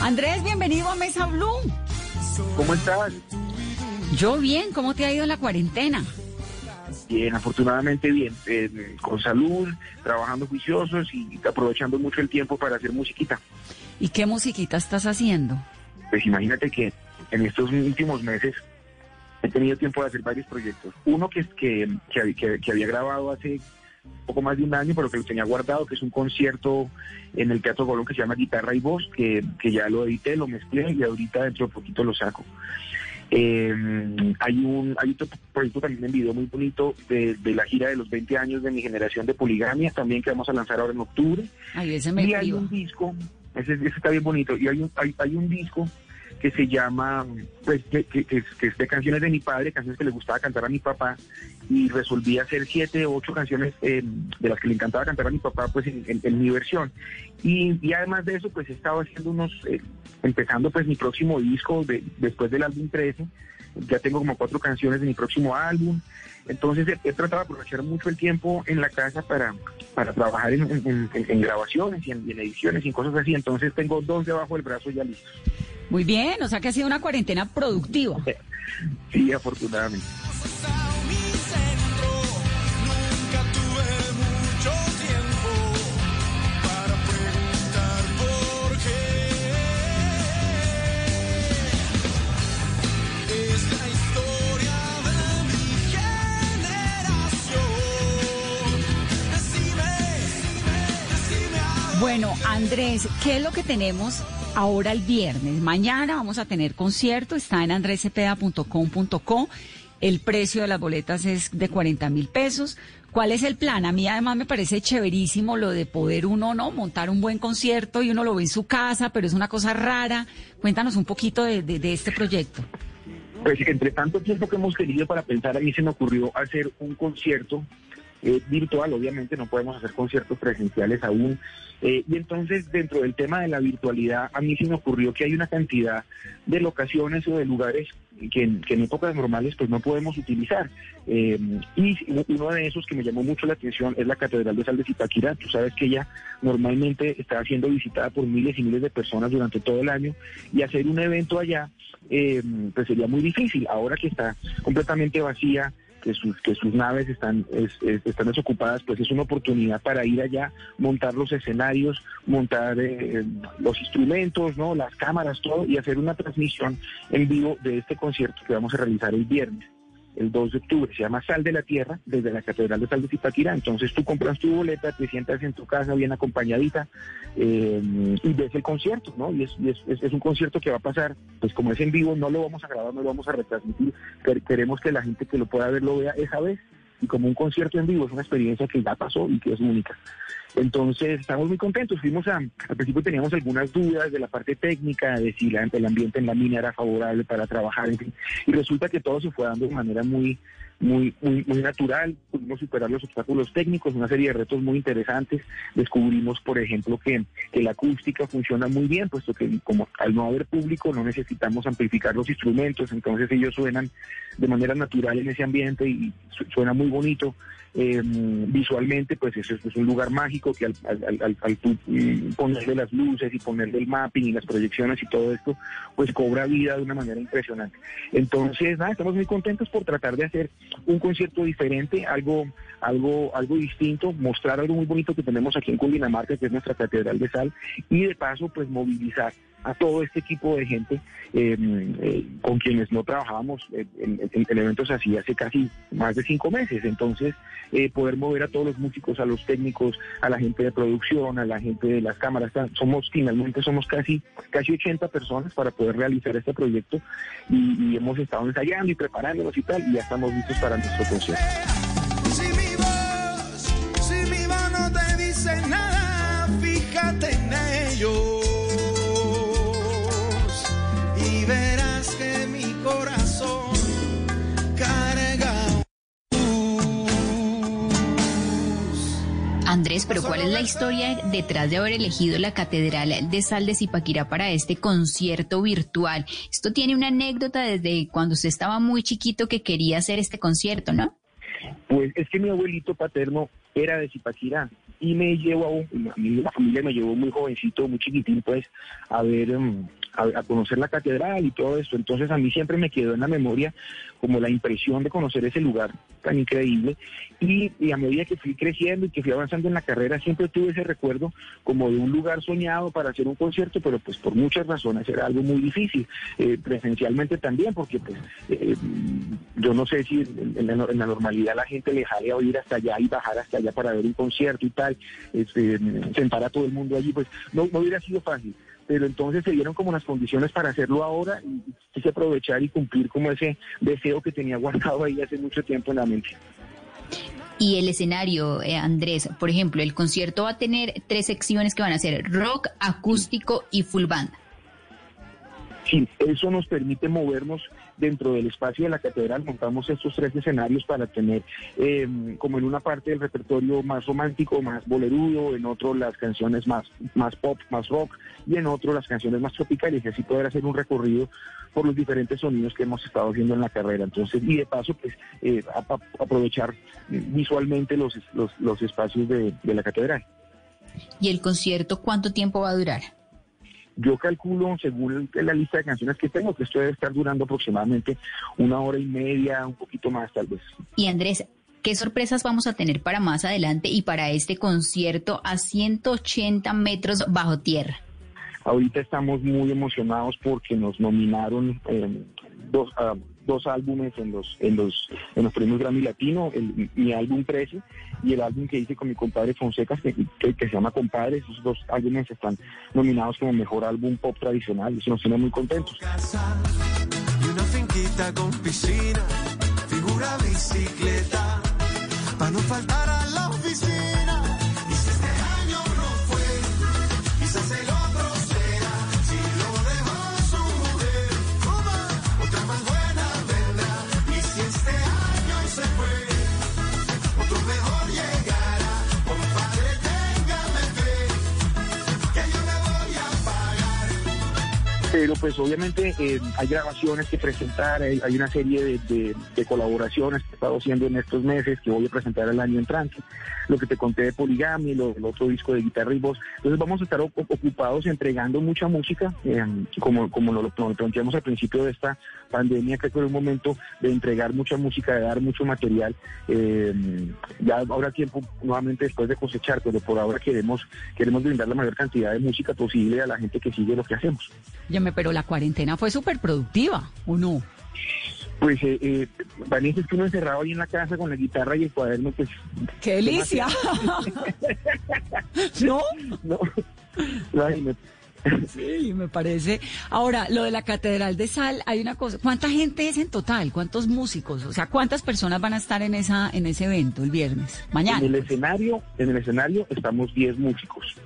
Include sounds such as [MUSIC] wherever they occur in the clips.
Andrés, bienvenido a Mesa Blue. ¿Cómo estás? Yo bien, ¿cómo te ha ido en la cuarentena? Bien, afortunadamente bien, eh, con salud, trabajando juiciosos y aprovechando mucho el tiempo para hacer musiquita. ¿Y qué musiquita estás haciendo? Pues imagínate que en estos últimos meses he tenido tiempo de hacer varios proyectos. Uno que, que, que, que había grabado hace poco más de un año, pero que lo tenía guardado, que es un concierto en el Teatro Colón que se llama Guitarra y Voz, que, que ya lo edité, lo mezclé y ahorita dentro de poquito lo saco. Eh, hay un hay otro proyecto también en video muy bonito de, de, la gira de los 20 años de mi generación de poligamia, también que vamos a lanzar ahora en octubre. Ay, ese me y hay un disco, ese, ese, está bien bonito, y hay un, hay, hay un disco que se llama, pues, que, es de canciones de mi padre, canciones que le gustaba cantar a mi papá, y resolví hacer siete ocho canciones eh, de las que le encantaba cantar a mi papá, pues en, en, en mi versión. Y, y, además de eso, pues he estado haciendo unos, eh, empezando pues mi próximo disco de, después del álbum 13, ya tengo como cuatro canciones de mi próximo álbum. Entonces he, tratado de aprovechar mucho el tiempo en la casa para, para trabajar en, en, en grabaciones y en, ediciones y cosas así. Entonces tengo dos debajo del brazo ya listos. Muy bien, o sea que ha sido una cuarentena productiva. Sí, afortunadamente. Bueno, Andrés, ¿qué es lo que tenemos ahora el viernes? Mañana vamos a tener concierto, está en andresepeda.com.co. El precio de las boletas es de 40 mil pesos. ¿Cuál es el plan? A mí además me parece chéverísimo lo de poder uno, ¿no? Montar un buen concierto y uno lo ve en su casa, pero es una cosa rara. Cuéntanos un poquito de, este proyecto. Pues entre tanto tiempo que hemos querido para pensar, a mí se me ocurrió hacer un concierto eh, virtual, obviamente no podemos hacer conciertos presenciales aún. Eh, y entonces, dentro del tema de la virtualidad, a mí se me ocurrió que hay una cantidad de locaciones o de lugares que, en épocas normales pues no podemos utilizar. Eh, y uno de esos que me llamó mucho la atención es la Catedral de Sal de Zipaquirá. Tú sabes que ella normalmente está siendo visitada por miles y miles de personas durante todo el año y hacer un evento allá eh, pues sería muy difícil. Ahora que está completamente vacía, que sus, que sus naves están, es, es, están desocupadas, pues es una oportunidad para ir allá, montar los escenarios, montar eh, los instrumentos, no las cámaras, todo, y hacer una transmisión en vivo de este concierto que vamos a realizar el viernes el 2 de octubre, se llama Sal de la Tierra, desde la Catedral de Sal de Zipaquirá. Entonces tú compras tu boleta, te sientas en tu casa bien acompañadita eh, y ves el concierto, ¿no? Y, es, y es, es, un concierto que va a pasar, pues como es en vivo, no lo vamos a grabar, no lo vamos a retransmitir. Queremos que la gente que lo pueda ver lo vea esa vez. Y como un concierto en vivo es una experiencia que ya pasó y que es única. Entonces, estamos muy contentos. Fuimos a, al principio teníamos algunas dudas de la parte técnica, de si la, el ambiente en la mina era favorable para trabajar, en fin. Y resulta que todo se fue dando de manera muy, muy, muy, muy natural. Pudimos superar los obstáculos técnicos, una serie de retos muy interesantes. Descubrimos, por ejemplo, que, que la acústica funciona muy bien, puesto que como al no haber público no necesitamos amplificar los instrumentos, entonces ellos suenan de manera natural en ese ambiente y suena muy bonito. Eh, visualmente, pues es un lugar mágico que al, al, al, tú ponerle las luces y ponerle el mapping y las proyecciones y todo esto, pues cobra vida de una manera impresionante. Entonces, nada, estamos muy contentos por tratar de hacer un concierto diferente, algo, algo, algo distinto, mostrar algo muy bonito que tenemos aquí en Cundinamarca, que es nuestra Catedral de Sal, y de paso, pues movilizar a todo este equipo de gente eh, eh, con quienes no trabajábamos en, en, en, eventos así hace casi más de cinco meses. Entonces, eh, poder mover a todos los músicos, a los técnicos, a la gente de producción, a la gente de las cámaras. Somos finalmente somos casi casi 80 personas para poder realizar este proyecto y, y hemos estado ensayando y preparándonos y tal y ya estamos listos para nuestro concierto. Andrés, pero ¿cuál es la historia detrás de haber elegido la Catedral de Sal de Zipaquirá para este concierto virtual? Esto tiene una anécdota desde cuando usted estaba muy chiquito que quería hacer este concierto, ¿no? Pues es que mi abuelito paterno era de Zipaquirá y me llevó a, un, a mí la familia me llevó muy jovencito, muy chiquitín, pues, a ver, em, a, a conocer la catedral y todo esto. Entonces a mí siempre me quedó en la memoria como la impresión de conocer ese lugar tan increíble. Y, a medida que fui creciendo y que fui avanzando en la carrera, siempre tuve ese recuerdo como de un lugar soñado para hacer un concierto, pero pues por muchas razones era algo muy difícil, eh, presencialmente también, porque pues eh, yo no sé si en, en la, en la normalidad la gente le jale a ir hasta allá y bajar hasta allá para ver un concierto y tal, este, sentar a todo el mundo allí, pues no, no hubiera sido fácil pero entonces se dieron como las condiciones para hacerlo ahora y quise aprovechar y cumplir como ese deseo que tenía guardado ahí hace mucho tiempo en la mente. Y el escenario, eh, Andrés, por ejemplo, el concierto va a tener tres secciones que van a ser rock, acústico y full band. Sí, eso nos permite movernos dentro del espacio de la catedral. Montamos estos tres escenarios para tener eh, como en una parte del repertorio más romántico, más bolerudo, en otro las canciones más, más pop, más rock y en otro las canciones más tropicales y así poder hacer un recorrido por los diferentes sonidos que hemos estado haciendo en la carrera. Entonces, y de paso, pues eh, a, aprovechar visualmente los, los, los espacios de, de la catedral. ¿Y el concierto cuánto tiempo va a durar? Yo calculo, según la lista de canciones que tengo, que esto debe estar durando aproximadamente una hora y media, un poquito más tal vez. Y Andrés, ¿qué sorpresas vamos a tener para más adelante y para este concierto a 180 metros bajo tierra? Ahorita estamos muy emocionados porque nos nominaron eh, dos, uh, dos álbumes en los en los en los premios Grammy Latino, mi álbum 13 y el álbum que hice con mi compadre Fonseca que, que, se llama Compadre, esos dos álbumes están nominados como mejor álbum pop tradicional y eso nos tiene muy contentos. Pues obviamente eh, hay grabaciones que presentar, hay, hay una serie de, de, colaboraciones estado haciendo en estos meses que voy a presentar el año entrante, lo que te conté de Poligamia, lo, el otro disco de guitarra y voz. Entonces vamos a estar ocupados entregando mucha música, eh, como, como lo, lo planteamos al principio de esta pandemia, creo que era un momento de entregar mucha música, de dar mucho material. Eh, ya habrá tiempo nuevamente después de cosechar, pero por ahora queremos, queremos brindar la mayor cantidad de música posible a la gente que sigue lo que hacemos. Llame, pero la cuarentena fue súper productiva, ¿o no? Pues, eh, eh, Vanessa, es que uno encerrado ahí en la casa con la guitarra y el cuaderno, pues... ¡Qué delicia! [LAUGHS] ¿No? No, no, Sí, me parece. Ahora, lo de la Catedral de Sal, hay una cosa. ¿Cuánta gente es en total? ¿Cuántos músicos? O sea, ¿cuántas personas van a estar en esa en ese evento el viernes? Mañana. En el escenario, en el escenario estamos 10 músicos.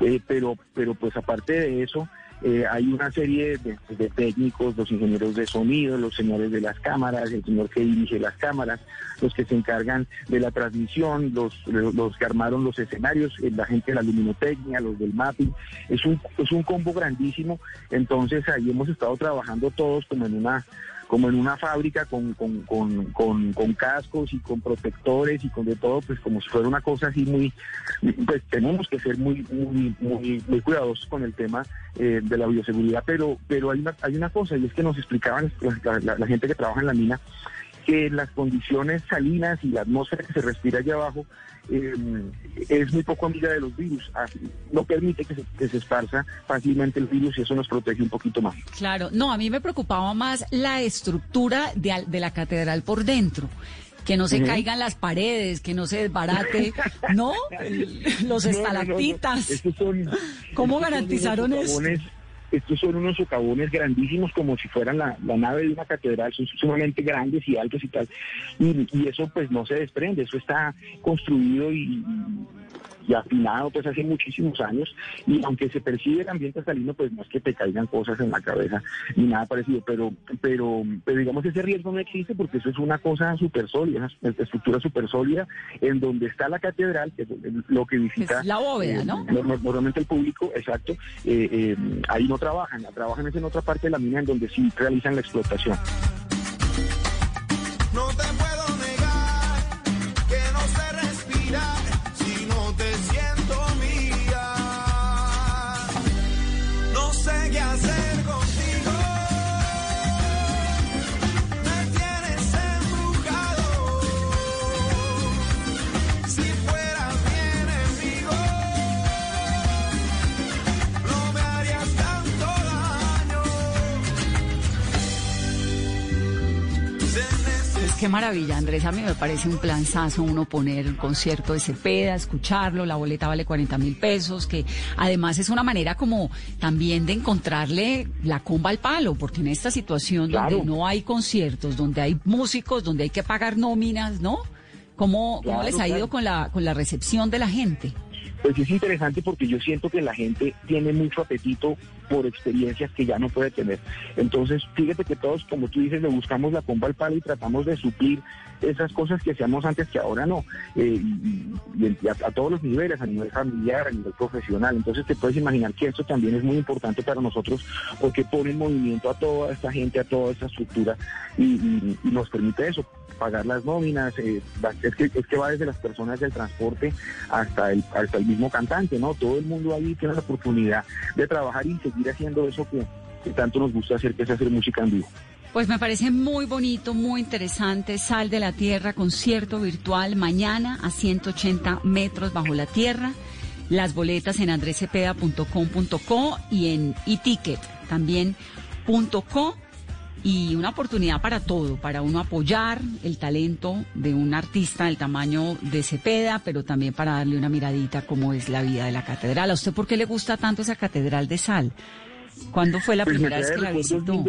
Eh, pero, pero pues aparte de eso, eh, hay una serie de, técnicos, los ingenieros de sonido, los señores de las cámaras, el señor que dirige las cámaras, los que se encargan de la transmisión, los, los que armaron los escenarios, eh, la gente de la luminotecnia, los del mapping. Es un, es un combo grandísimo. Entonces ahí hemos estado trabajando todos como en una como en una fábrica con, con, con, con, cascos y con protectores y con de todo, pues como si fuera una cosa así muy, pues tenemos que ser muy, muy, muy, muy cuidadosos con el tema eh, de la bioseguridad, pero, pero hay una, hay una cosa y es que nos explicaban la gente que trabaja en la mina que las condiciones salinas y la atmósfera que se respira allá abajo eh, es muy poco amiga de los virus. No permite que se, que se, esparza fácilmente el virus y eso nos protege un poquito más. Claro, no, a mí me preocupaba más la estructura de, de la catedral por dentro que no se uh -huh. caigan las paredes, que no se desbarate, ¿no? [LAUGHS] Los estalactitas. No, no, son, ¿Cómo garantizaron eso? Estos son unos socavones grandísimos como si fueran la, nave de una catedral, son sumamente grandes y altos y tal, y, y, eso pues no se desprende, eso está construido y, y afinado pues hace muchísimos años y aunque se percibe el ambiente salino pues no es que te caigan cosas en la cabeza ni nada parecido, pero, pero, pero digamos ese riesgo no existe porque eso es una cosa súper sólida, una estructura súper sólida en donde está la catedral, que es lo que visita... la bóveda, ¿no? Normalmente el público, exacto, eh, eh, ahí no trabajan, trabajan es en otra parte de la mina en donde sí realizan la explotación. Qué maravilla, Andrés. A mí me parece un planzazo uno poner el concierto de Cepeda, escucharlo. La boleta vale 40 mil pesos, que además es una manera como también de encontrarle la comba al palo, porque en esta situación Claro. donde no hay conciertos, donde hay músicos, donde hay que pagar nóminas, ¿no? ¿Cómo, cómo les ha ido claro. con la, con la recepción de la gente? Pues es interesante porque yo siento que la gente tiene mucho apetito por experiencias que ya no puede tener. Entonces, fíjate que todos, como tú dices, le buscamos la comba al palo y tratamos de suplir esas cosas que hacíamos antes que ahora no, Eh, a, todos los niveles, a nivel familiar, a nivel profesional. Entonces, te puedes imaginar que esto también es muy importante para nosotros porque pone en movimiento a toda esta gente, a toda esta estructura y nos permite eso, pagar las nóminas, eh, es, que, es que va desde las personas del transporte hasta el, hasta el mismo cantante, ¿no? Todo el mundo ahí tiene la oportunidad de trabajar y seguir haciendo eso que, tanto nos gusta hacer, que es hacer música en vivo. Pues me parece muy bonito, muy interesante. Sal de la Tierra, concierto virtual mañana a 180 metros bajo la tierra. Las boletas en andrecepeda.com.co y en eticket también punto .co. Y una oportunidad para todo, para uno apoyar el talento de un artista del tamaño de Cepeda, pero también para darle una miradita cómo es la vida de la catedral. ¿A usted por qué le gusta tanto esa catedral de sal? ¿Cuándo fue la Pues primera me vez que la visitó?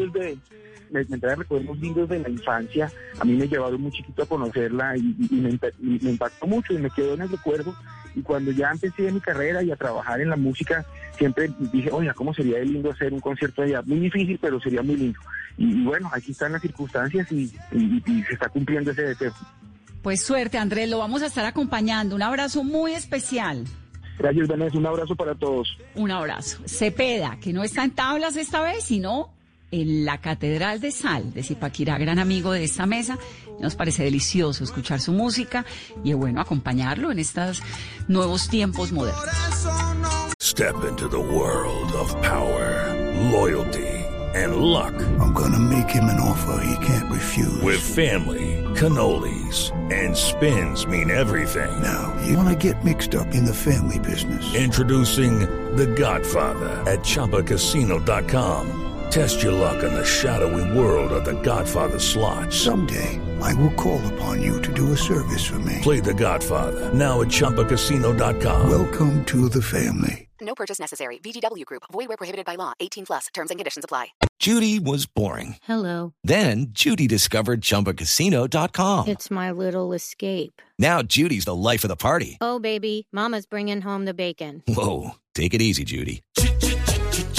Me, trae recuerdos lindos de la infancia. A mí me llevaron muy chiquito a conocerla y, y- me, y me impactó mucho y me quedó en el recuerdo. Y cuando ya empecé mi carrera y a trabajar en la música, siempre dije, oiga, ¿cómo sería de lindo hacer un concierto allá? Muy difícil, pero sería muy lindo. Y, y bueno, aquí están las circunstancias y se está cumpliendo ese deseo. Pues suerte, Andrés, lo vamos a estar acompañando. Un abrazo muy especial. Gracias, Vanessa. Un abrazo para todos. Un abrazo. Cepeda, que no está en tablas esta vez, sino en la Catedral de Sal de Zipaquirá, gran amigo de esta mesa. Nos parece delicioso escuchar su música y bueno, acompañarlo en estos nuevos tiempos modernos. Step into the world of power, loyalty, and luck. I'm gonna make him an offer he can't refuse. With family, cannolis, and spins mean everything. Now, you wanna get mixed up in the family business. Introducing The Godfather at ChumbaCasino.com. Test your luck in the shadowy world of The Godfather slot. Someday, I will call upon you to do a service for me. Play The Godfather now at ChumbaCasino.com. Welcome to the family. No purchase necessary. VGW Group. Void where prohibited by law. 18 plus. Terms and conditions apply. Judy was boring. Hello. Then Judy discovered ChumbaCasino.com. It's my little escape. Now Judy's the life of the party. Oh, baby, Mama's bringing home the bacon. Whoa, take it easy, Judy.